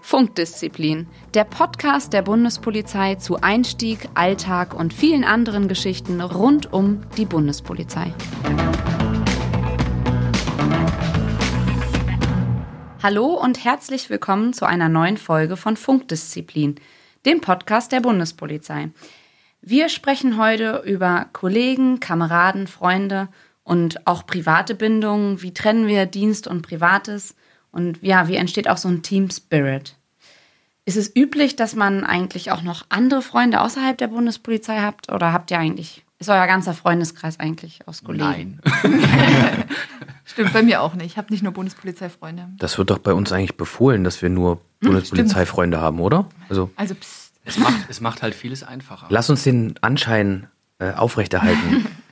Funkdisziplin, der Podcast der Bundespolizei zu Einstieg, Alltag und vielen anderen Geschichten rund um die Bundespolizei. Hallo und herzlich willkommen zu einer neuen Folge von Funkdisziplin, dem Podcast der Bundespolizei. Wir sprechen heute über Kollegen, Kameraden, Freunde und auch private Bindungen. Wie trennen wir Dienst und Privates? Und ja, wie entsteht auch so ein Team Spirit? Ist es üblich, dass man eigentlich auch noch andere Freunde außerhalb der Bundespolizei habt? Oder habt ihr eigentlich, ist euer ganzer Freundeskreis eigentlich aus Kollegen? Nein. Stimmt, bei mir auch nicht. Ich habe nicht nur Bundespolizeifreunde. Das wird doch bei uns eigentlich befohlen, dass wir nur Bundespolizeifreunde haben, oder? Also, Also, psst. Es macht, es macht halt vieles einfacher. lass uns den Anschein äh, aufrechterhalten.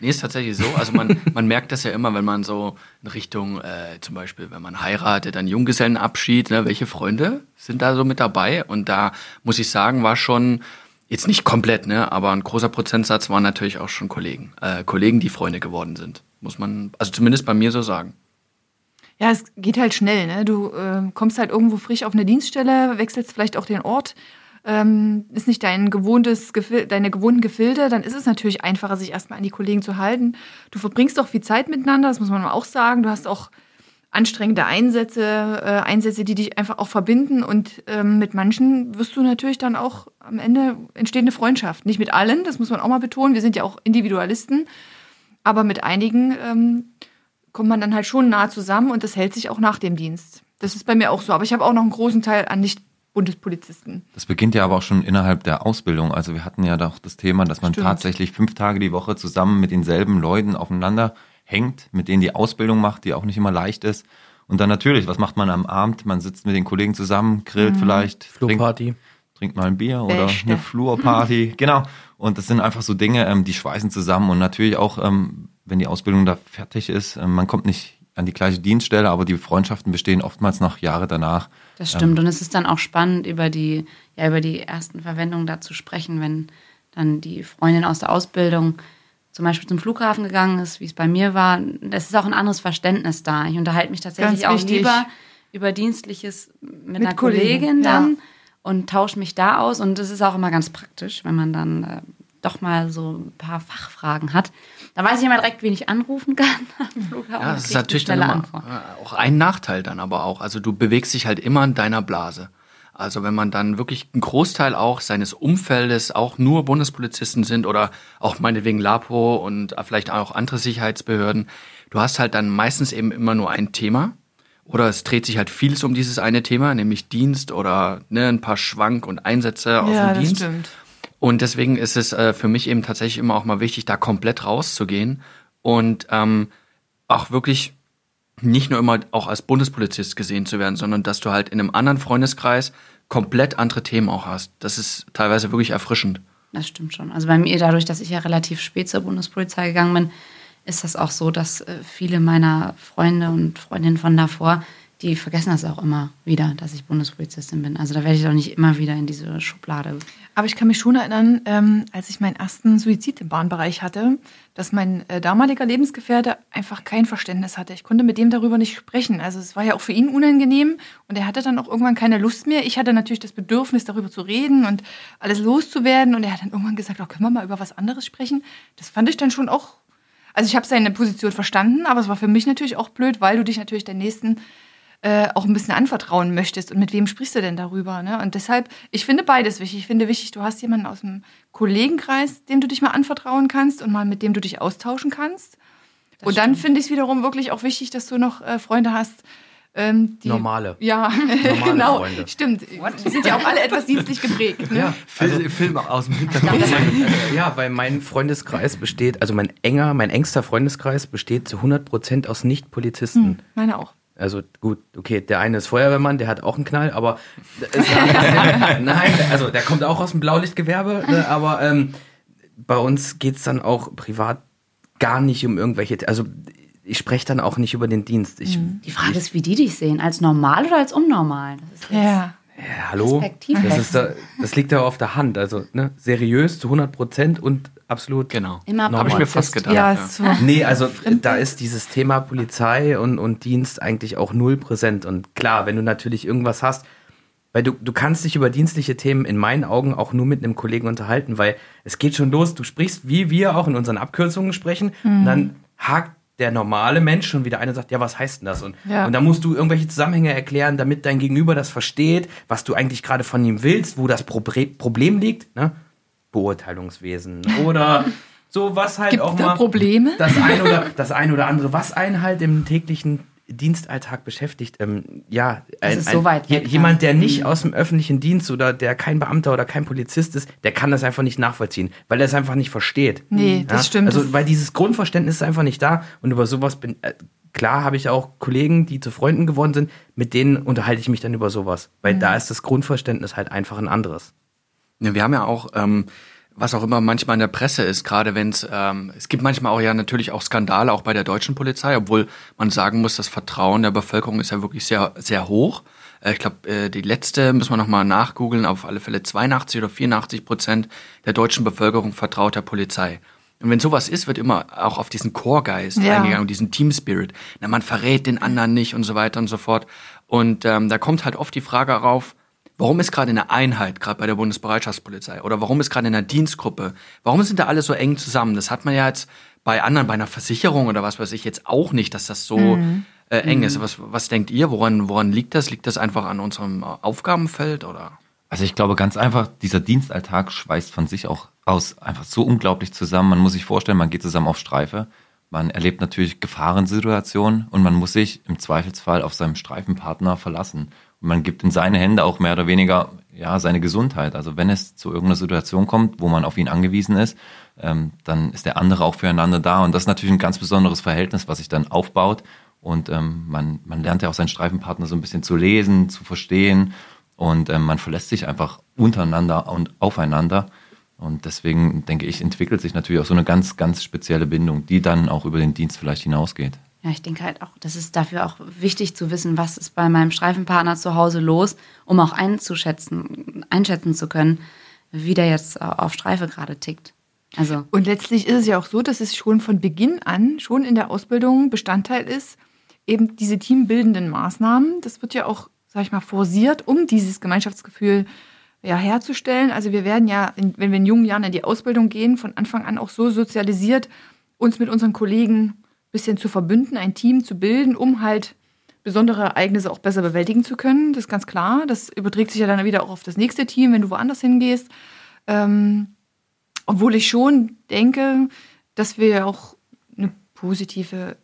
Nee, ist tatsächlich so. Also man, man merkt das ja immer, wenn man so in Richtung, äh, zum Beispiel, wenn man heiratet, dann Junggesellenabschied, ne, welche Freunde sind da so mit dabei? Und da muss ich sagen, war schon, jetzt nicht komplett, ne, aber ein großer Prozentsatz waren natürlich auch schon Kollegen. Äh, Kollegen, die Freunde geworden sind. Muss man, also zumindest bei mir so sagen. Ja, es geht halt schnell. Ne? Du ähm, kommst halt irgendwo frisch auf eine Dienststelle, wechselst vielleicht auch den Ort. Ähm, ist nicht dein gewohntes, deine gewohnten Gefilde, dann ist es natürlich einfacher, sich erstmal an die Kollegen zu halten. Du verbringst auch viel Zeit miteinander, das muss man auch sagen. Du hast auch anstrengende Einsätze, äh, Einsätze, die dich einfach auch verbinden. Und ähm, mit manchen wirst du natürlich dann auch am Ende entsteht eine Freundschaft. Nicht mit allen, das muss man auch mal betonen. Wir sind ja auch Individualisten. Aber mit einigen ähm, kommt man dann halt schon nah zusammen und das hält sich auch nach dem Dienst. Das ist bei mir auch so. Aber ich habe auch noch einen großen Teil an Nicht-Bundespolizisten. Das beginnt ja aber auch schon innerhalb der Ausbildung. Also wir hatten ja doch das Thema, dass man Stimmt. tatsächlich fünf Tage die Woche zusammen mit denselben Leuten aufeinander hängt, mit denen die Ausbildung macht, die auch nicht immer leicht ist. Und dann natürlich, was macht man am Abend? Man sitzt mit den Kollegen zusammen, grillt vielleicht, trinkt, Flugparty. trinkt mal ein Bier oder Beste. eine Flurparty. genau. Und das sind einfach so Dinge, ähm, die schweißen zusammen. Und natürlich auch, ähm, wenn die Ausbildung da fertig ist, ähm, man kommt nicht an die gleiche Dienststelle, aber die Freundschaften bestehen oftmals noch Jahre danach. Das stimmt. Und es ist dann auch spannend, über die, ja, über die ersten Verwendungen da zu sprechen, wenn dann die Freundin aus der Ausbildung zum Beispiel zum Flughafen gegangen ist, wie es bei mir war. Es ist auch ein anderes Verständnis da. Ich unterhalte mich tatsächlich auch lieber über Dienstliches mit, einer Kollegen, Kollegin ja. dann und tausche mich da aus. Und das ist auch immer ganz praktisch, wenn man dann äh, doch mal so ein paar Fachfragen hat. Da weiß ich immer direkt, wen ich anrufen kann am Flughafen. Ja, das ist natürlich dann immer, äh, auch ein Nachteil dann aber auch. Also du bewegst dich halt immer in deiner Blase. Also wenn man dann wirklich einen Großteil auch seines Umfeldes auch nur Bundespolizisten sind oder auch meinetwegen LAPO und vielleicht auch andere Sicherheitsbehörden, du hast halt dann meistens eben immer nur ein Thema. Oder es dreht sich halt vieles um dieses eine Thema, nämlich Dienst oder ne, ein paar Schwank und Einsätze aus ja, dem das Dienst. stimmt. Und deswegen ist es äh, für mich eben tatsächlich immer auch mal wichtig, da komplett rauszugehen und ähm, auch wirklich nicht nur immer auch als Bundespolizist gesehen zu werden, sondern dass du halt in einem anderen Freundeskreis komplett andere Themen auch hast. Das ist teilweise wirklich erfrischend. Das stimmt schon. Also bei mir, dadurch, dass ich ja relativ spät zur Bundespolizei gegangen bin, ist das auch so, dass äh, viele meiner Freunde und Freundinnen von davor, die vergessen das auch immer wieder, dass ich Bundespolizistin bin. Also da werde ich doch nicht immer wieder in diese Schublade. Aber ich kann mich schon erinnern, ähm, als ich meinen ersten Suizid im Bahnbereich hatte, dass mein äh, damaliger Lebensgefährte einfach kein Verständnis hatte. Ich konnte mit dem darüber nicht sprechen. Also es war ja auch für ihn unangenehm und er hatte dann auch irgendwann keine Lust mehr. Ich hatte natürlich das Bedürfnis, darüber zu reden und alles loszuwerden. Und er hat dann irgendwann gesagt, oh, können wir mal über was anderes sprechen? Das fand ich dann schon auch. Also ich habe seine Position verstanden, aber es war für mich natürlich auch blöd, weil du dich natürlich der nächsten äh, auch ein bisschen anvertrauen möchtest. Und mit wem sprichst du denn darüber? Ne? Und deshalb, ich finde beides wichtig. Ich finde wichtig, du hast jemanden aus dem Kollegenkreis, dem du dich mal anvertrauen kannst und mal mit dem du dich austauschen kannst. und dann finde ich es wiederum wirklich auch wichtig, dass du noch äh, Freunde hast, ähm, die. Normale. Ja, Normale genau. Freunde. Stimmt. Die sind ja auch alle etwas dienstlich geprägt. Ne? Ja, Film, Film aus dem Hintergrund. ja, weil mein Freundeskreis besteht, also mein enger, mein engster Freundeskreis besteht zu 100% aus Nicht-Polizisten. Meine auch. Also gut, okay, der eine ist Feuerwehrmann, der hat auch einen Knall, aber es, nein, also der kommt auch aus dem Blaulichtgewerbe, ne, aber ähm, bei uns geht's dann auch privat gar nicht um irgendwelche, also ich spreche dann auch nicht über den Dienst. Ich, Die Frage ist, wie die dich sehen. Als normal oder als unnormal? Das ist jetzt- Ja. Ja, hallo? Das, ist da, das liegt ja auf der Hand. Also ne, seriös zu 100 Prozent und absolut Genau. Immer normal. Habe ich mir fast gedacht. Ja, ja. ist so. Nee, also da ist dieses Thema Polizei und, und Dienst eigentlich auch null präsent. Und klar, wenn du natürlich irgendwas hast, weil du, du kannst dich über dienstliche Themen in meinen Augen auch nur mit einem Kollegen unterhalten, weil es geht schon los, du sprichst, wie wir auch in unseren Abkürzungen sprechen, und dann hakt der normale Mensch schon wieder ein und sagt, ja, was heißt denn das? Und, Ja. und dann musst du irgendwelche Zusammenhänge erklären, damit dein Gegenüber das versteht, was du eigentlich gerade von ihm willst, wo das Probre Problem liegt, ne? Beurteilungswesen oder so was halt Gibt's auch da mal Probleme? das ein oder das ein oder andere, was einen halt im täglichen Dienstalltag beschäftigt. Ähm, ja, ein, ist so weg, jemand, der ja. nicht aus dem öffentlichen Dienst oder der kein Beamter oder kein Polizist ist, der kann das einfach nicht nachvollziehen, weil er es einfach nicht versteht. Nee, das stimmt. Also weil dieses Grundverständnis ist einfach nicht da und über sowas bin äh, klar habe ich auch Kollegen, die zu Freunden geworden sind, mit denen unterhalte ich mich dann über sowas, weil da ist das Grundverständnis halt einfach ein anderes. Wir haben ja auch, ähm, was auch immer manchmal in der Presse ist, gerade wenn es, ähm, es gibt manchmal auch ja natürlich auch Skandale, auch bei der deutschen Polizei, obwohl man sagen muss, das Vertrauen der Bevölkerung ist ja wirklich sehr, sehr hoch. Äh, ich glaube, äh, die letzte müssen wir nochmal nachgoogeln, auf alle Fälle 82 oder 84 Prozent der deutschen Bevölkerung vertraut der Polizei. Und wenn sowas ist, wird immer auch auf diesen Chorgeist Ja. eingegangen und diesen Team Spirit. Na, man verrät den anderen nicht und so weiter und so fort. Und ähm, da kommt halt oft die Frage rauf, Warum ist gerade in der Einheit, gerade bei der Bundesbereitschaftspolizei, oder warum ist gerade in der Dienstgruppe, warum sind da alle so eng zusammen? Das hat man ja jetzt bei anderen, bei einer Versicherung oder was weiß ich jetzt auch nicht, dass das so äh, eng ist. Was, was denkt ihr? Woran, woran liegt das? Liegt das einfach an unserem äh, Aufgabenfeld oder? Also ich glaube ganz einfach, dieser Dienstalltag schweißt von sich auch aus einfach so unglaublich zusammen. Man muss sich vorstellen, man geht zusammen auf Streife. Man erlebt natürlich Gefahrensituationen und man muss sich im Zweifelsfall auf seinen Streifenpartner verlassen. Und man gibt in seine Hände auch mehr oder weniger ja seine Gesundheit. Also wenn es zu irgendeiner Situation kommt, wo man auf ihn angewiesen ist, ähm, dann ist der andere auch füreinander da. Und das ist natürlich ein ganz besonderes Verhältnis, was sich dann aufbaut. Und ähm, man, man lernt ja auch seinen Streifenpartner so ein bisschen zu lesen, zu verstehen. Und ähm, man verlässt sich einfach untereinander und aufeinander. Und deswegen denke ich, entwickelt sich natürlich auch so eine ganz, ganz spezielle Bindung, die dann auch über den Dienst vielleicht hinausgeht. Ja, ich denke halt auch, das ist dafür auch wichtig zu wissen, was ist bei meinem Streifenpartner zu Hause los, um auch einzuschätzen, einschätzen zu können, wie der jetzt äh, auf Streife gerade tickt. Also, Und letztlich ist es ja auch so, dass es schon von Beginn an, schon in der Ausbildung Bestandteil ist, eben diese teambildenden Maßnahmen. Das wird ja auch, sag ich mal, forciert, um dieses Gemeinschaftsgefühl ja, herzustellen. Also wir werden ja, wenn wir in jungen Jahren in die Ausbildung gehen, von Anfang an auch so sozialisiert, uns mit unseren Kollegen ein bisschen zu verbünden, ein Team zu bilden, um halt besondere Ereignisse auch besser bewältigen zu können. Das ist ganz klar. Das überträgt sich ja dann wieder auch auf das nächste Team, wenn du woanders hingehst. Ähm, obwohl ich schon denke, dass wir auch eine positive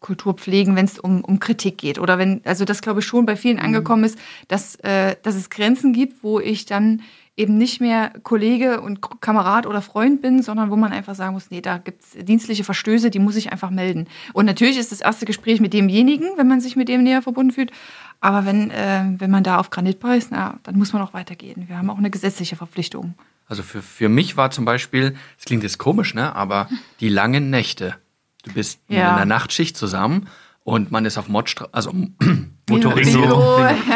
Kultur pflegen, wenn es um, um Kritik geht. Oder wenn, also das glaube ich schon bei vielen angekommen ist, dass, äh, dass es Grenzen gibt, wo ich dann eben nicht mehr Kollege und Kamerad oder Freund bin, sondern wo man einfach sagen muss, nee, da gibt es dienstliche Verstöße, die muss ich einfach melden. Und natürlich ist das erste Gespräch mit demjenigen, wenn man sich mit dem näher verbunden fühlt. Aber wenn, äh, wenn man da auf Granit beißt, na, dann muss man auch weitergehen. Wir haben auch eine gesetzliche Verpflichtung. Also für, für mich war zum Beispiel, es klingt jetzt komisch, ne, aber die langen Nächte. Du bist Ja. in der Nachtschicht zusammen und man ist auf Modstra also motorisiert, Bingo.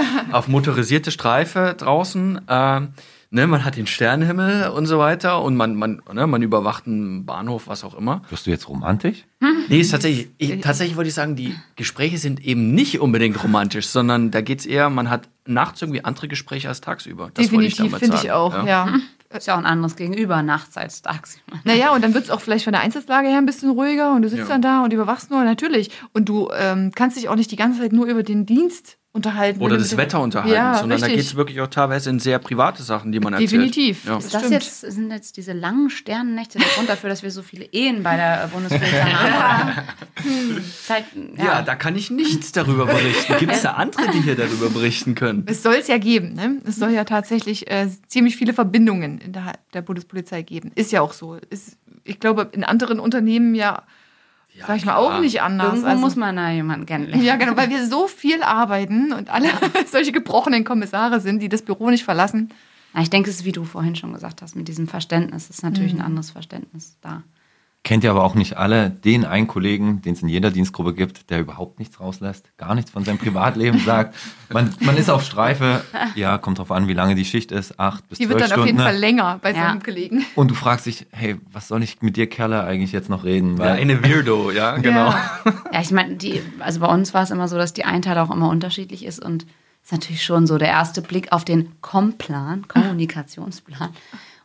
auf motorisierte Streife draußen. ähm, ne, man hat den Sternenhimmel und so weiter und man, man, ne, man überwacht einen Bahnhof, was auch immer. Wirst du jetzt romantisch? Nee, ist tatsächlich, ich, tatsächlich wollte ich sagen, die Gespräche sind eben nicht unbedingt romantisch, sondern da geht's eher, man hat nachts irgendwie andere Gespräche als tagsüber. Das wollte ich Definitiv, finde ich sagen, auch, ja. Ist ja auch ein anderes Gegenüber nachts als tagsüber. Naja, und dann wird es auch vielleicht von der Einsatzlage her ein bisschen ruhiger und du sitzt Ja. dann da und überwachst nur, natürlich. Und du ähm, kannst dich auch nicht die ganze Zeit nur über den Dienst unterhalten. Oder das Wetter unterhalten, ja, sondern da richtig. geht's wirklich auch teilweise in sehr private Sachen, die man erzählt. Definitiv. Ja. Ist das Stimmt. jetzt, sind jetzt diese langen Sternennächte der Grund dafür, dass wir so viele Ehen bei der Bundespolizei haben? Hm, Zeit, ja. Ja, da kann ich nichts darüber berichten. Gibt es da andere, die hier darüber berichten können? Es soll es ja geben, ne? Es soll ja tatsächlich äh, ziemlich viele Verbindungen innerhalb der Bundespolizei geben. Ist ja auch so. Ist, ich glaube, in anderen Unternehmen ja, sag ich mal, klar. auch nicht anders. Irgendwo Also- muss man da jemanden kennenlernen. Ja, genau, weil wir so viel arbeiten und alle solche gebrochenen Kommissare sind, die das Büro nicht verlassen. Na, ich denke, es ist, wie du vorhin schon gesagt hast, mit diesem Verständnis ist natürlich Mhm. ein anderes Verständnis da. Kennt ihr aber auch nicht alle den einen Kollegen, den es in jeder Dienstgruppe gibt, der überhaupt nichts rauslässt, gar nichts von seinem Privatleben sagt. Man, man ist auf Streife, ja, kommt drauf an, wie lange die Schicht ist, acht bis Die zwölf wird dann Stunden. auf jeden ne? Fall länger bei Ja. seinem Kollegen. Und du fragst dich, hey, was soll ich mit dir Kerle eigentlich jetzt noch reden? Weil eine Weirdo, ja, genau. Ja. Ja, ich meine, die, also bei uns war es immer so, dass die Einteilung auch immer unterschiedlich ist und ist natürlich schon so der erste Blick auf den Komplan, Kommunikationsplan.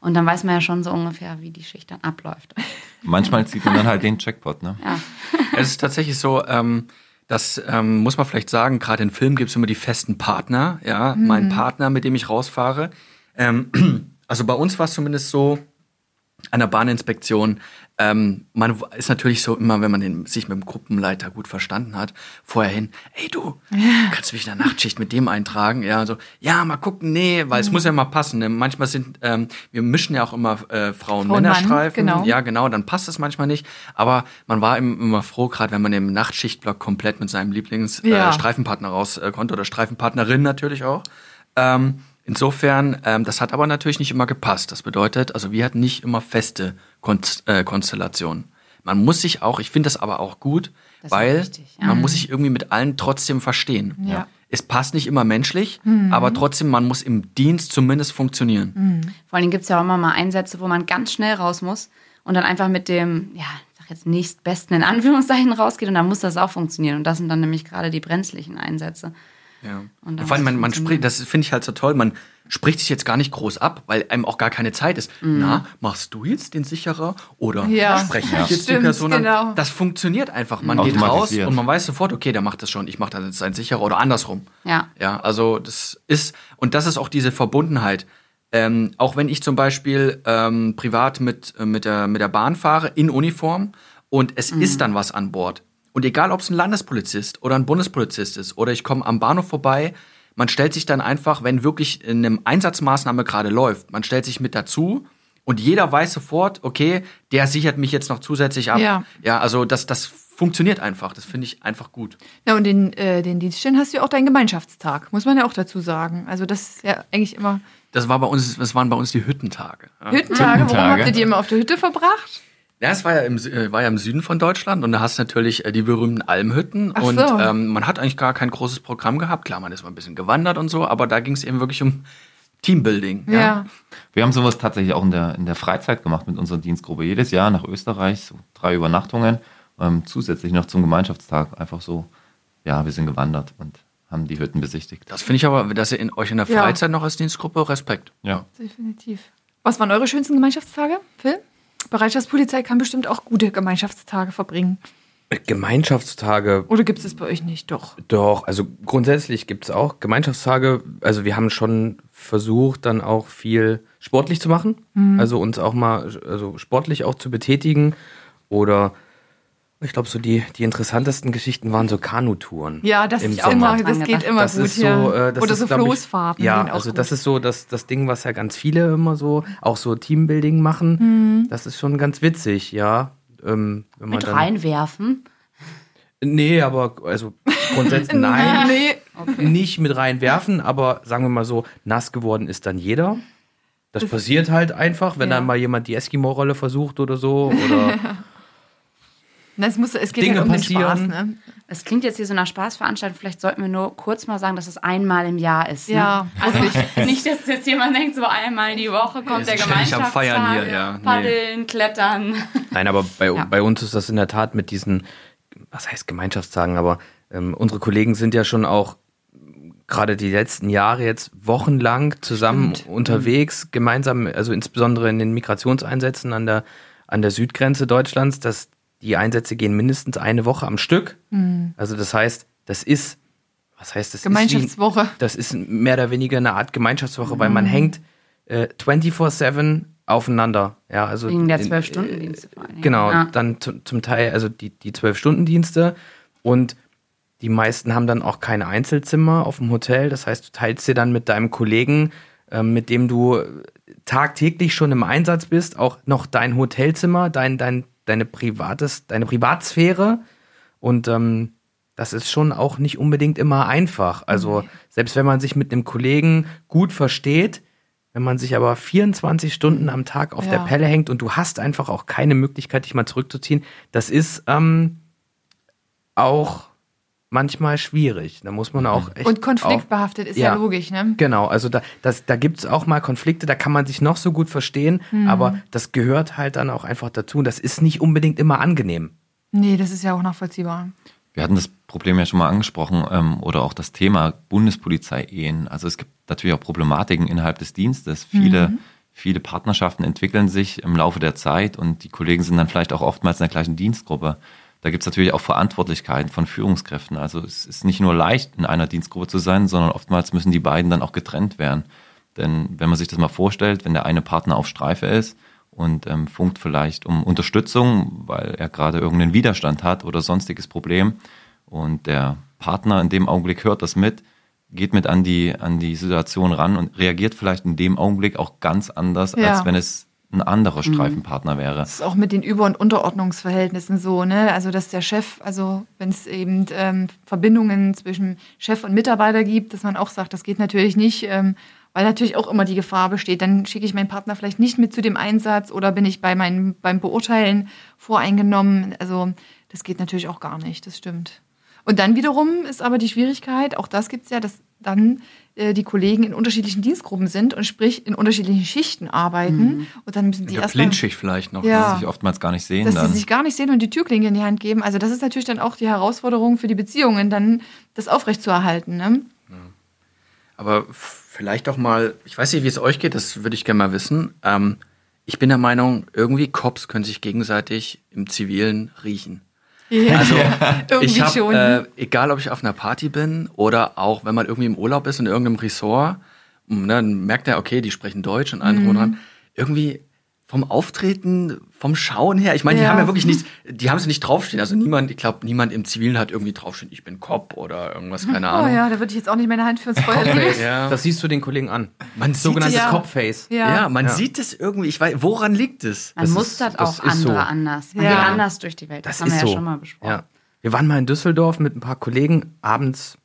Und dann weiß man ja schon so ungefähr, wie die Schicht dann abläuft. manchmal zieht man dann halt den Jackpot, ne? Ja. Es ist tatsächlich so, ähm, das ähm, muss man vielleicht sagen, gerade in Filmen gibt es immer die festen Partner, ja, mein Partner, mit dem ich rausfahre. Ähm, also bei uns war es zumindest so, an der Bahninspektion, ähm, man ist natürlich so immer, wenn man den, sich mit dem Gruppenleiter gut verstanden hat, vorher hin, ey du, kannst du mich in der Nachtschicht mit dem eintragen? Ja, so, ja, mal gucken, nee, weil es muss ja mal passen. Ne? Manchmal sind, ähm, wir mischen ja auch immer äh, Frauen- Frau und Mann, Männerstreifen. genau. Ja, genau, dann passt es manchmal nicht. Aber man war im- immer froh, gerade wenn man im Nachtschichtblock komplett mit seinem Lieblingsstreifenpartner Ja. äh, raus äh, konnte oder Streifenpartnerin natürlich auch. Ähm, insofern, ähm, das hat aber natürlich nicht immer gepasst. Das bedeutet, also wir hatten nicht immer feste Konst äh, Konstellationen. Man muss sich auch, ich finde das aber auch gut, Das weil wichtig, ja. man muss sich irgendwie mit allen trotzdem verstehen. Ja. Es passt nicht immer menschlich, aber trotzdem, man muss im Dienst zumindest funktionieren. Vor allem gibt es ja auch immer mal Einsätze, wo man ganz schnell raus muss und dann einfach mit dem, ja, ich sag jetzt nächstbesten in Anführungszeichen rausgeht und dann muss das auch funktionieren. Und das sind dann nämlich gerade die brenzlichen Einsätze. Ja. Und Und dann vor allem, man, man spricht, das finde ich halt so toll, man spricht sich jetzt gar nicht groß ab, weil einem auch gar keine Zeit ist. Na, machst du jetzt den Sicherer oder Ja. spreche ich Ja. jetzt die Stimmt, Person an? genau. Das funktioniert einfach. Man geht raus und man weiß sofort, okay, der macht das schon, ich mache das jetzt ein Sicherer oder andersrum. Ja. Ja, also das ist, und das ist auch diese Verbundenheit. Ähm, auch wenn ich zum Beispiel ähm, privat mit, äh, mit, der, mit der Bahn fahre, in Uniform, und es ist dann was an Bord. Und egal, ob es ein Landespolizist oder ein Bundespolizist ist, oder ich komme am Bahnhof vorbei, man stellt sich dann einfach, wenn wirklich eine Einsatzmaßnahme gerade läuft, man stellt sich mit dazu und jeder weiß sofort, okay, der sichert mich jetzt noch zusätzlich ab. Ja. ja also das, das funktioniert einfach. Das finde ich einfach gut. Ja, und den, äh, den Dienststellen hast du ja auch deinen Gemeinschaftstag, muss man ja auch dazu sagen. Also das ist ja eigentlich immer Das war bei uns, das waren bei uns die Hüttentage. Ja. Hüttentage. Warum Hüttentage. habt ihr die immer auf der Hütte verbracht? Ja, es war ja, im, äh, war ja im Süden von Deutschland und da hast du natürlich äh, die berühmten Almhütten Ach und so. ähm, man hat eigentlich gar kein großes Programm gehabt. Klar, man ist mal ein bisschen gewandert und so, aber da ging es eben wirklich um Teambuilding. Ja. Wir haben sowas tatsächlich auch in der, in der Freizeit gemacht mit unserer Dienstgruppe. Jedes Jahr nach Österreich, so drei Übernachtungen, ähm, zusätzlich noch zum Gemeinschaftstag. Einfach so, ja, wir sind gewandert und haben die Hütten besichtigt. Das finde ich aber, dass ihr in, euch in der Ja. Freizeit noch als Dienstgruppe Respekt. Ja. Definitiv. Was waren eure schönsten Gemeinschaftstage, Phil? Bereitschaftspolizei kann bestimmt auch gute Gemeinschaftstage verbringen. Gemeinschaftstage, Oder gibt es das bei euch nicht? Doch. doch, also grundsätzlich gibt es auch Gemeinschaftstage. Also wir haben schon versucht, dann auch viel sportlich zu machen. Also uns auch mal also sportlich auch zu betätigen. Oder ich glaube, so die, die interessantesten Geschichten waren so Kanutouren. Ja, das im ist mal, das geht immer das gut. ist so, äh, das Oder ist, so glaub ich, Floßfahrten. Ja, gehen auch also gut. das ist so das, das Ding, was ja ganz viele immer so, auch so Teambuilding machen. Das ist schon ganz witzig, ja. Ähm, wenn man Mit dann, reinwerfen. Nee, aber also grundsätzlich nein. Nee, Nicht mit reinwerfen, aber sagen wir mal so, nass geworden ist dann jeder. Das passiert halt einfach, wenn Ja. dann mal jemand die Eskimo-Rolle versucht oder so. Oder es, muss, es geht Dinge ja um den passieren. Spaß, ne? Es klingt jetzt hier so nach Spaßveranstaltung. Vielleicht sollten wir nur kurz mal sagen, dass es einmal im Jahr ist. Ne? Ja, Also nicht, dass jetzt jemand denkt, so einmal die Woche kommt der ständig am Gemeinschaftstag. Feiern hier, ja. Nee. Paddeln, klettern. Nein, aber bei, Ja. bei uns ist das in der Tat mit diesen, was heißt Gemeinschaftstagen, aber ähm, unsere Kollegen sind ja schon auch gerade die letzten Jahre jetzt wochenlang zusammen unterwegs, gemeinsam, also insbesondere in den Migrationseinsätzen an der, an der Südgrenze Deutschlands, dass die Einsätze gehen mindestens eine Woche am Stück. Also das heißt, das ist, was heißt das? Ist Gemeinschaftswoche. wie, das ist mehr oder weniger eine Art Gemeinschaftswoche, weil man hängt äh, 24-7 aufeinander. Ja, also Wegen der Zwölf-Stunden-Dienste vor allen Dingen. Genau, Ja. dann zu, zum Teil, also die, die Zwölf-Stunden-Dienste und die meisten haben dann auch keine Einzelzimmer auf dem Hotel. Das heißt, du teilst dir dann mit deinem Kollegen, ähm, mit dem du tagtäglich schon im Einsatz bist, auch noch dein Hotelzimmer, dein, dein, deine, privates, deine Privatsphäre. Und ähm, das ist schon auch nicht unbedingt immer einfach. Also selbst wenn man sich mit einem Kollegen gut versteht, wenn man sich aber 24 Stunden am Tag auf Ja. der Pelle hängt und du hast einfach auch keine Möglichkeit, dich mal zurückzuziehen, das ist ähm, auch manchmal schwierig. Da muss man auch echt Und auch, konfliktbehaftet ist ja, Ja. logisch, ne? Genau, also da, das, da gibt es auch mal Konflikte, da kann man sich noch so gut verstehen, Hm. aber das gehört halt dann auch einfach dazu. Und das ist nicht unbedingt immer angenehm. Nee, das ist ja auch nachvollziehbar. Wir hatten das Problem ja schon mal angesprochen ähm, oder auch das Thema Bundespolizei-Ehen. Also es gibt natürlich auch Problematiken innerhalb des Dienstes. Viele, viele Partnerschaften entwickeln sich im Laufe der Zeit und die Kollegen sind dann vielleicht auch oftmals in der gleichen Dienstgruppe. Da gibt es natürlich auch Verantwortlichkeiten von Führungskräften. Also es ist nicht nur leicht, in einer Dienstgruppe zu sein, sondern oftmals müssen die beiden dann auch getrennt werden. Denn wenn man sich das mal vorstellt, wenn der eine Partner auf Streife ist und ähm, funkt vielleicht um Unterstützung, weil er gerade irgendeinen Widerstand hat oder sonstiges Problem und der Partner in dem Augenblick hört das mit, geht mit an die, an die Situation ran und reagiert vielleicht in dem Augenblick auch ganz anders, Ja. als wenn es ein anderer Streifenpartner wäre. Das ist auch mit den Über- und Unterordnungsverhältnissen so, ne? Also, dass der Chef, also wenn es eben ähm, Verbindungen zwischen Chef und Mitarbeiter gibt, dass man auch sagt, das geht natürlich nicht, ähm, weil natürlich auch immer die Gefahr besteht, dann schicke ich meinen Partner vielleicht nicht mit zu dem Einsatz oder bin ich bei meinem, beim Beurteilen voreingenommen. Also, das geht natürlich auch gar nicht, das stimmt. Und dann wiederum ist aber die Schwierigkeit, auch das gibt es ja, dass dann die Kollegen in unterschiedlichen Dienstgruppen sind und sprich in unterschiedlichen Schichten arbeiten. Und dann müssen die der erst mal- Blindschicht vielleicht noch. Ja. Die sich oftmals gar nicht sehen dass dann. sie sich gar nicht sehen und die Türklinke in die Hand geben. Also das ist natürlich dann auch die Herausforderung für die Beziehungen, dann das aufrechtzuerhalten. Ne? Aber vielleicht auch mal, ich weiß nicht, wie es euch geht, das würde ich gerne mal wissen. Ähm, ich bin der Meinung, irgendwie Cops können sich gegenseitig im Zivilen riechen. Ja. Also Irgendwie ich schon. habe, äh, egal ob ich auf einer Party bin oder auch wenn man irgendwie im Urlaub ist in irgendeinem Ressort, ne, dann merkt er, okay, die sprechen Deutsch und drum Mhm. dran. Irgendwie vom Auftreten, vom Schauen her, ich meine, die Ja. haben ja wirklich nichts, die haben es nicht draufstehen. Also niemand, ich glaube, niemand im Zivilen hat irgendwie draufstehen, ich bin Cop oder irgendwas, keine Oh Ahnung. ja, da würde ich jetzt auch nicht meine Hand fürs Feuer legen. Ja. das siehst du den Kollegen an. Man sieht Sogenanntes es ja. Copface. Ja. Ja, man Ja. sieht es irgendwie. Ich weiß, woran liegt es? Man Das mustert ist- das auch andere so. anders. Man Ja. geht anders durch die Welt. Das, Das haben wir ist ja so. schon mal besprochen. Ja. Wir waren mal in Düsseldorf mit ein paar Kollegen abends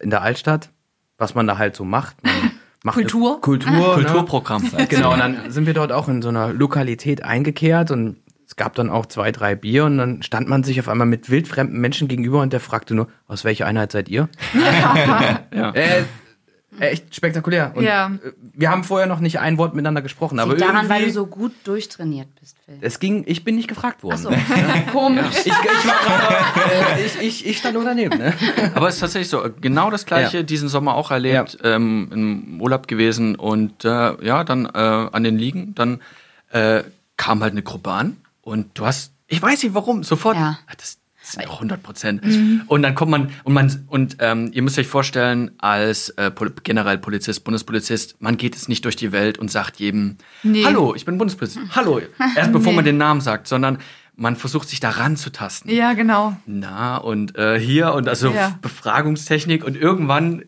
in der Altstadt, was man da halt so macht. Man macht Kultur? Kultur. Ne? Kulturprogramm. Genau, und dann sind wir dort auch in so einer Lokalität eingekehrt und es gab dann auch zwei, drei Bier und dann stand man sich auf einmal mit wildfremden Menschen gegenüber und der fragte nur, aus welcher Einheit seid ihr? Ja. Äh, echt spektakulär. Und Ja. äh, wir haben vorher noch nicht ein Wort miteinander gesprochen, aber Liegt daran, weil du so gut durchtrainiert bist, Phil. es ging, ich bin nicht gefragt worden. Achso, komisch. Ich, ich, war gerade, äh, ich, ich, ich stand nur daneben. Ne? Aber es ist tatsächlich so, genau das gleiche Ja. diesen Sommer auch erlebt, ähm, im Urlaub gewesen und äh, ja, dann äh, an den Liegen, dann äh, kam halt eine Gruppe an und du hast, ich weiß nicht warum, sofort, Ja. das, das sind doch 100 Prozent. Und dann kommt man, und man, und ähm, ihr müsst euch vorstellen, als äh, Pol Generalpolizist, Bundespolizist, man geht jetzt nicht durch die Welt und sagt jedem, Nee. hallo, ich bin Bundespolizist, hallo, erst bevor man den Namen sagt, sondern man versucht sich da ranzutasten Ja, genau. na und äh, hier und also Ja. Befragungstechnik und irgendwann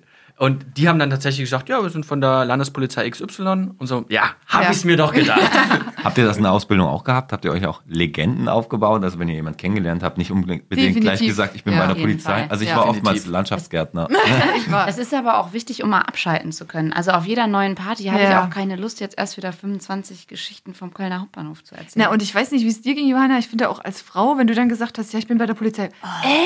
und die haben dann tatsächlich gesagt, ja, wir sind von der Landespolizei XY und so, ja, hab Ja. ich's mir doch gedacht. Habt ihr das in der Ausbildung auch gehabt? Habt ihr euch auch Legenden aufgebaut? Also wenn ihr jemanden kennengelernt habt, nicht unbedingt Definitiv. gleich gesagt, ich bin Ja, bei der Polizei. Fall. Also ich Ja. war oftmals Definitiv. Landschaftsgärtner. Ich war. Das ist aber auch wichtig, um mal abschalten zu können. Also auf jeder neuen Party hatte Ja. ich auch keine Lust, jetzt erst wieder 25 Geschichten vom Kölner Hauptbahnhof zu erzählen. Na, und ich weiß nicht, wie es dir ging, Johanna. Ich finde auch als Frau, wenn du dann gesagt hast, ja, ich bin bei der Polizei.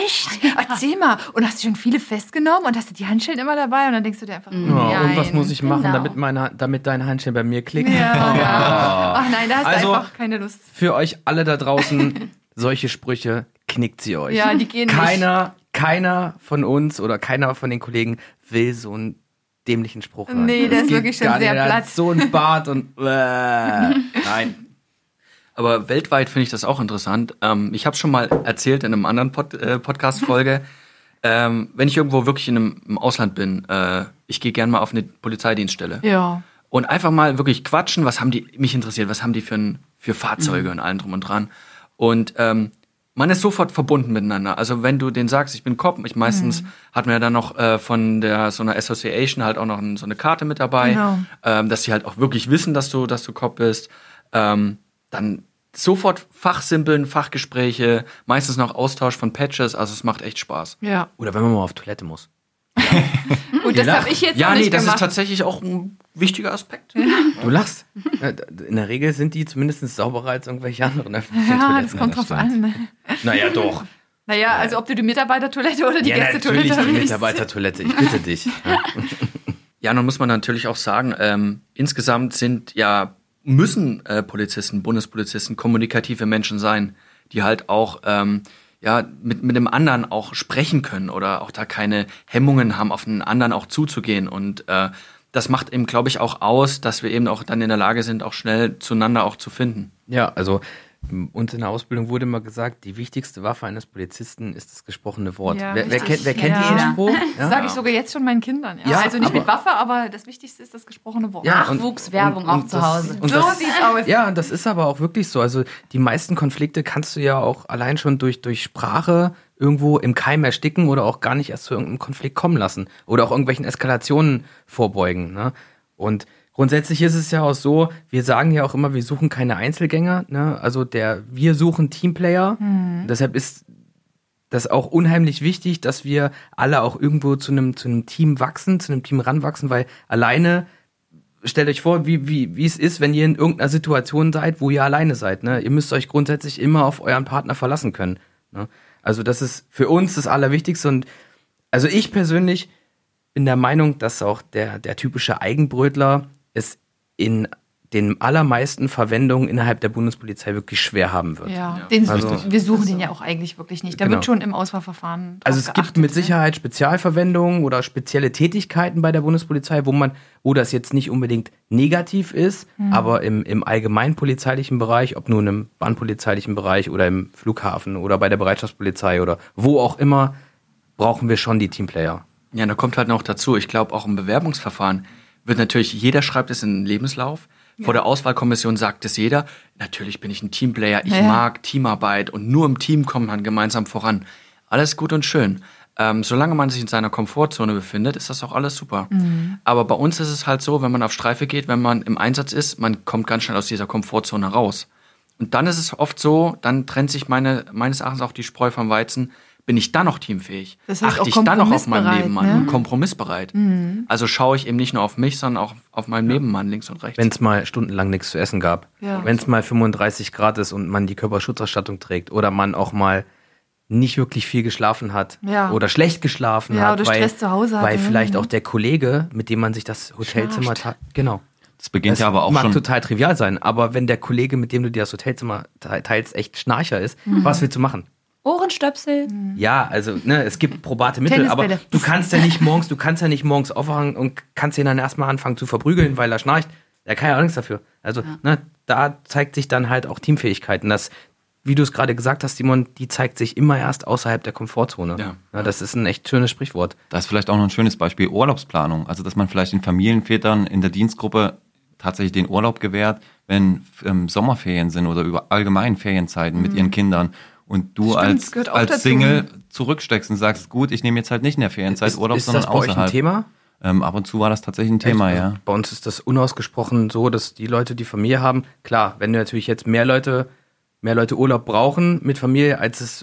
Echt? Erzähl mal. Und hast du schon viele festgenommen und hast du die Handschellen immer dabei? Und dann denkst du dir einfach, Ja, und was muss ich machen, Genau. damit, meine, damit dein Handschellen bei mir klickt? Ja, ja. Ach nein, da hast Also- du einfach keine Lust. Für euch alle da draußen, solche Sprüche, knickt sie euch. Ja, die gehen keiner, keiner von uns oder keiner von den Kollegen will so einen dämlichen Spruch hören. Nee, der Das ist wirklich schon sehr nicht. Der hat platt. so ein Bart und nein. Aber weltweit finde ich das auch interessant. Ähm, ich habe schon mal erzählt in einem anderen Pod äh, Podcast-Folge, ähm, wenn ich irgendwo wirklich in einem, im Ausland bin, äh, ich gehe gerne mal auf eine Polizeidienststelle. Ja. und einfach mal wirklich quatschen, was haben die, mich interessiert, was haben die für, ein, für Fahrzeuge und allem drum und dran. Und ähm, man ist sofort verbunden miteinander. Also wenn du den sagst, ich bin Cop, ich meistens hat man ja dann noch äh, von der so einer Association halt auch noch so eine Karte mit dabei, Genau. ähm, dass sie halt auch wirklich wissen, dass du, dass du Cop bist. Ähm, dann sofort Fachsimpeln, Fachgespräche, meistens noch Austausch von Patches, also es macht echt Spaß. Ja. Oder wenn man mal auf Toilette muss. Gut, das habe ich jetzt Ja, nee, nicht das ist gemacht. tatsächlich auch ein wichtiger Aspekt. Du lachst. Ja, In der Regel sind die zumindest sauberer als irgendwelche anderen öffentlichen ja, Toiletten. das kommt drauf stimmt. an. Naja, doch. Naja, also ob du die Mitarbeitertoilette oder die ja, natürlich Gästetoilette die willst. Mitarbeitertoilette, ich bitte dich. Ja. Ja, nun muss man natürlich auch sagen, ähm, insgesamt sind ja, müssen äh, Polizisten, Bundespolizisten kommunikative Menschen sein, die halt auch ähm, ja, mit, mit dem anderen auch sprechen können oder auch da keine Hemmungen haben, auf den anderen auch zuzugehen. Und äh, das macht eben, glaube ich, auch aus, dass wir eben auch dann in der Lage sind, auch schnell zueinander auch zu finden. Ja, also uns in der Ausbildung wurde immer gesagt, die wichtigste Waffe eines Polizisten ist das gesprochene Wort. Ja, wer, wer kennt, wer kennt Ja. diesen Spruch? Das sage ich sogar jetzt schon meinen Kindern. Ja. Ja, also nicht mit aber- Waffe, aber das Wichtigste ist das gesprochene Wort. Ja, und- Nachwuchswerbung und- auch und zu das- Hause. Und so das, sieht's aus. Ja, das ist aber auch wirklich so. Also die meisten Konflikte kannst du ja auch allein schon durch, durch Sprache irgendwo im Keim ersticken oder auch gar nicht erst zu irgendeinem Konflikt kommen lassen oder auch irgendwelchen Eskalationen vorbeugen. Ne? Und grundsätzlich ist es ja auch so, wir sagen ja auch immer, wir suchen keine Einzelgänger. Ne? Also der, wir suchen Teamplayer. Deshalb ist das auch unheimlich wichtig, dass wir alle auch irgendwo zu einem, zu einem Team wachsen, zu einem Team ranwachsen, weil alleine stellt euch vor, wie, wie, wie es ist, wenn ihr in irgendeiner Situation seid, wo ihr alleine seid. Ne? Ihr müsst euch grundsätzlich immer auf euren Partner verlassen können. Ne? Also das ist für uns das Allerwichtigste. Und also ich persönlich bin der Meinung, dass auch der, der typische Eigenbrötler es in den allermeisten Verwendungen innerhalb der Bundespolizei wirklich schwer haben wird. Ja, den, Also- wir suchen den ja auch eigentlich wirklich nicht. Der Genau. wird schon im Auswahlverfahren. Also es gibt mit ne? Sicherheit Spezialverwendungen oder spezielle Tätigkeiten bei der Bundespolizei, wo man, wo das jetzt nicht unbedingt negativ ist, Mhm. aber im, im allgemeinen polizeilichen Bereich, ob nun im bahnpolizeilichen Bereich oder im Flughafen oder bei der Bereitschaftspolizei oder wo auch immer, brauchen wir schon die Teamplayer. Ja, da kommt halt noch dazu, ich glaube, auch im Bewerbungsverfahren wird natürlich, jeder schreibt es in den Lebenslauf. Vor der Auswahlkommission sagt es jeder, natürlich bin ich ein Teamplayer, ich Ja, ja. mag Teamarbeit und nur im Team kommt man gemeinsam voran. Alles gut und schön. Ähm, solange man sich in seiner Komfortzone befindet, ist das auch alles super. Mhm. Aber bei uns ist es halt so, wenn man auf Streife geht, wenn man im Einsatz ist, man kommt ganz schnell aus dieser Komfortzone raus. Und dann ist es oft so, dann trennt sich meine, meines Erachtens auch die Spreu vom Weizen. Bin ich dann noch teamfähig? Das heißt Achte ich dann noch auf meinen Nebenmann? ne? und Kompromissbereit. Also schaue ich eben nicht nur auf mich, sondern auch auf meinen Nebenmann links und rechts. Wenn es mal stundenlang nichts zu essen gab, Ja. wenn es mal 35 Grad ist und man die Körperschutzausstattung trägt oder man auch mal nicht wirklich viel geschlafen hat Ja. oder schlecht geschlafen Ja, hat, oder Stress zu Hause hatte, weil ne? vielleicht auch der Kollege, mit dem man sich das Hotelzimmer teilt, genau. Das beginnt Es ja aber auch mag schon. total trivial sein, aber wenn der Kollege, mit dem du dir das Hotelzimmer te- teilst, echt Schnarcher ist, Mhm. was willst du machen? Ohrenstöpsel. Ja, also ne, es gibt probate Mittel, aber du kannst ja nicht morgens, du kannst ja nicht morgens aufwachen und kannst ihn dann erstmal anfangen zu verprügeln, weil er schnarcht. Der kann ja auch nichts dafür. Also ne, da zeigt sich dann halt auch Teamfähigkeit. Und das, wie du es gerade gesagt hast, Simon, die zeigt sich immer erst außerhalb der Komfortzone. Ja. das ist ein echt schönes Sprichwort. Da ist vielleicht auch noch ein schönes Beispiel Urlaubsplanung. Also, dass man vielleicht den Familienvätern in der Dienstgruppe tatsächlich den Urlaub gewährt, wenn ähm, Sommerferien sind oder über allgemein Ferienzeiten mit ihren Kindern und du Stimmt, als, als dazu. Single zurücksteckst und sagst, gut, ich nehme jetzt halt nicht in der Ferienzeit ist, Urlaub, ist sondern das bei euch außerhalb. ein Thema? Ähm, ab und zu war das tatsächlich ein Thema, Echt? ja. Also Bei uns ist das unausgesprochen so, dass die Leute, die Familie haben, klar, wenn du natürlich jetzt mehr Leute, mehr Leute Urlaub brauchen mit Familie, als es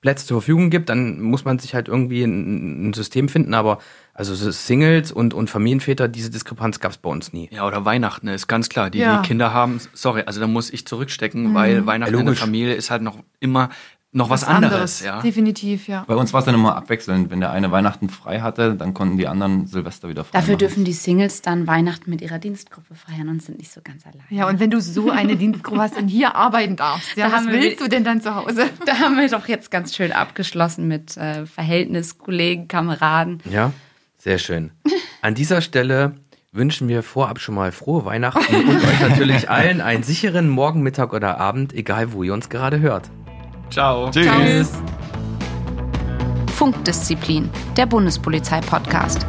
Urlaubsplätze zur Verfügung gibt, dann muss man sich halt irgendwie ein, ein System finden. Aber also so Singles und, und Familienväter, diese Diskrepanz gab es bei uns nie. Ja, oder Weihnachten ist ganz klar. Die, Ja. die Kinder haben, sorry, also da muss ich zurückstecken, weil Weihnachten Ja, in der. Familie ist halt noch immer noch was, anderes. ja. Definitiv, ja. Bei uns war es dann immer abwechselnd. Wenn der eine Weihnachten frei hatte, dann konnten die anderen Silvester wieder frei Dafür machen. dürfen die Singles dann Weihnachten mit ihrer Dienstgruppe feiern und sind nicht so ganz allein. Ja, und wenn du so eine Dienstgruppe hast und hier arbeiten darfst, ja, Da was haben wir- willst du denn dann zu Hause? Da haben wir doch jetzt ganz schön abgeschlossen mit äh, Verhältnis, Kollegen, Kameraden. Ja, sehr schön. An dieser Stelle wünschen wir vorab schon mal frohe Weihnachten und euch natürlich allen einen sicheren Morgen, Mittag oder Abend, egal wo ihr uns gerade hört. Ciao. Tschüss. Funkdisziplin, der Bundespolizei-Podcast.